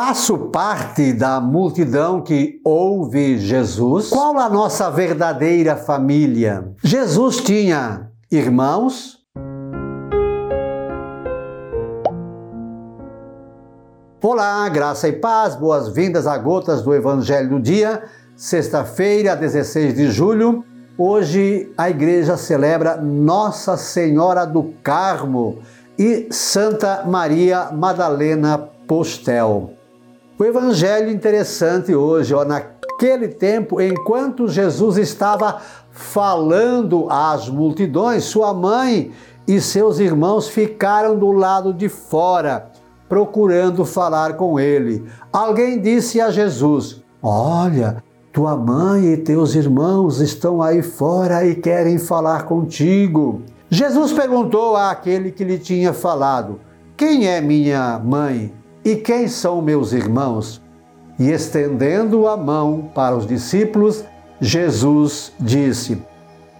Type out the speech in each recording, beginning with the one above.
Faço parte da multidão que ouve Jesus? Qual a nossa verdadeira família? Jesus tinha irmãos? Olá, graça e paz, boas-vindas a Gotas do Evangelho do Dia, sexta-feira, 16 de julho. Hoje a igreja celebra Nossa Senhora do Carmo e Santa Maria Madalena Postel. O evangelho interessante hoje, ó, naquele tempo, enquanto Jesus estava falando às multidões, sua mãe e seus irmãos ficaram do lado de fora, procurando falar com ele. Alguém disse a Jesus: Olha, tua mãe e teus irmãos estão aí fora e querem falar contigo. Jesus perguntou àquele que lhe tinha falado: Quem é minha mãe e quem são meus irmãos? E estendendo a mão para os discípulos, Jesus disse: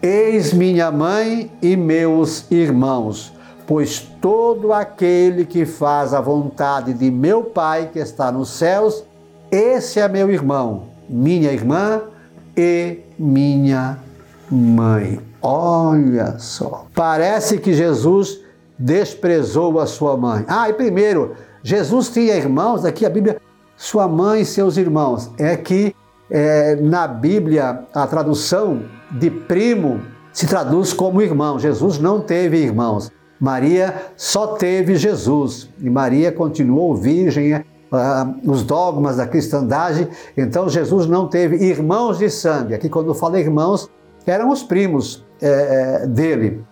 Eis minha mãe e meus irmãos, pois todo aquele que faz a vontade de meu Pai que está nos céus, esse é meu irmão minha irmã e minha mãe. Olha só. Parece que Jesus desprezou a sua mãe. Ah, e primeiro, Jesus tinha irmãos, aqui a Bíblia, sua mãe e seus irmãos. É que é, na Bíblia a tradução de primo se traduz como irmão. Jesus não teve irmãos. Maria só teve Jesus. E Maria continuou virgem uh, os dogmas da cristandade. Então Jesus não teve irmãos de sangue. Aqui, quando fala irmãos, eram os primos é, dele.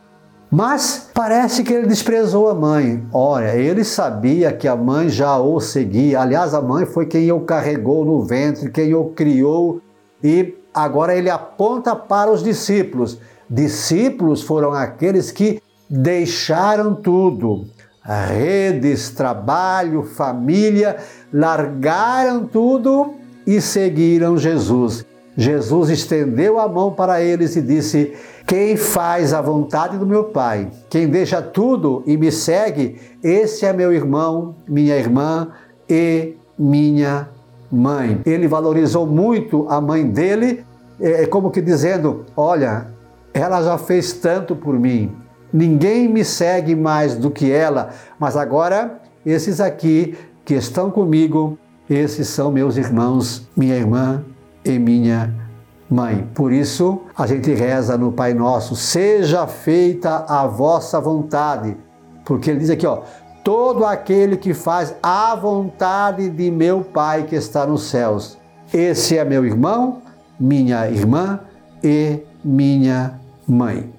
Mas parece que ele desprezou a mãe. Olha, ele sabia que a mãe já o seguia. Aliás, a mãe foi quem o carregou no ventre, quem o criou. E agora ele aponta para os discípulos. Discípulos foram aqueles que deixaram tudo, redes, trabalho, família, largaram tudo e seguiram Jesus. Jesus estendeu a mão para eles e disse: Quem faz a vontade do meu Pai, quem deixa tudo e me segue, esse é meu irmão, minha irmã e minha mãe. Ele valorizou muito a mãe dele, é como que dizendo: Olha, ela já fez tanto por mim, ninguém me segue mais do que ela, mas agora esses aqui que estão comigo, esses são meus irmãos, minha irmã e minha mãe. Por isso, a gente reza no Pai Nosso: seja feita a vossa vontade. Porque ele diz aqui, ó, todo aquele que faz a vontade de meu Pai que está nos céus. Esse é meu irmão, minha irmã e minha mãe.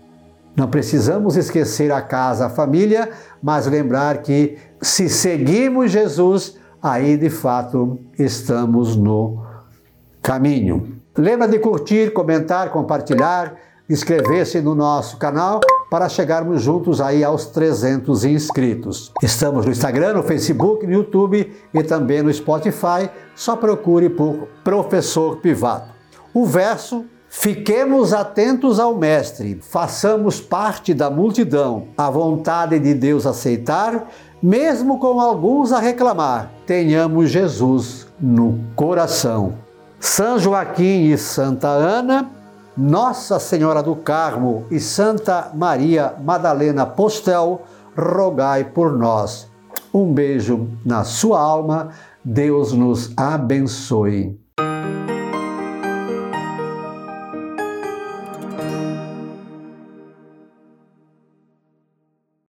Não precisamos esquecer a casa, a família, mas lembrar que se seguimos Jesus, aí de fato estamos no caminho. Lembra de curtir, comentar, compartilhar, inscrever-se no nosso canal para chegarmos juntos aí aos 300 inscritos. Estamos no Instagram, no Facebook, no YouTube e também no Spotify. Só procure por Professor Pivato. O verso Fiquemos atentos ao Mestre, façamos parte da multidão, a vontade de Deus aceitar, mesmo com alguns a reclamar, tenhamos Jesus no coração. São Joaquim e Santa Ana, Nossa Senhora do Carmo e Santa Maria Madalena Postel, rogai por nós. Um beijo na sua alma, Deus nos abençoe.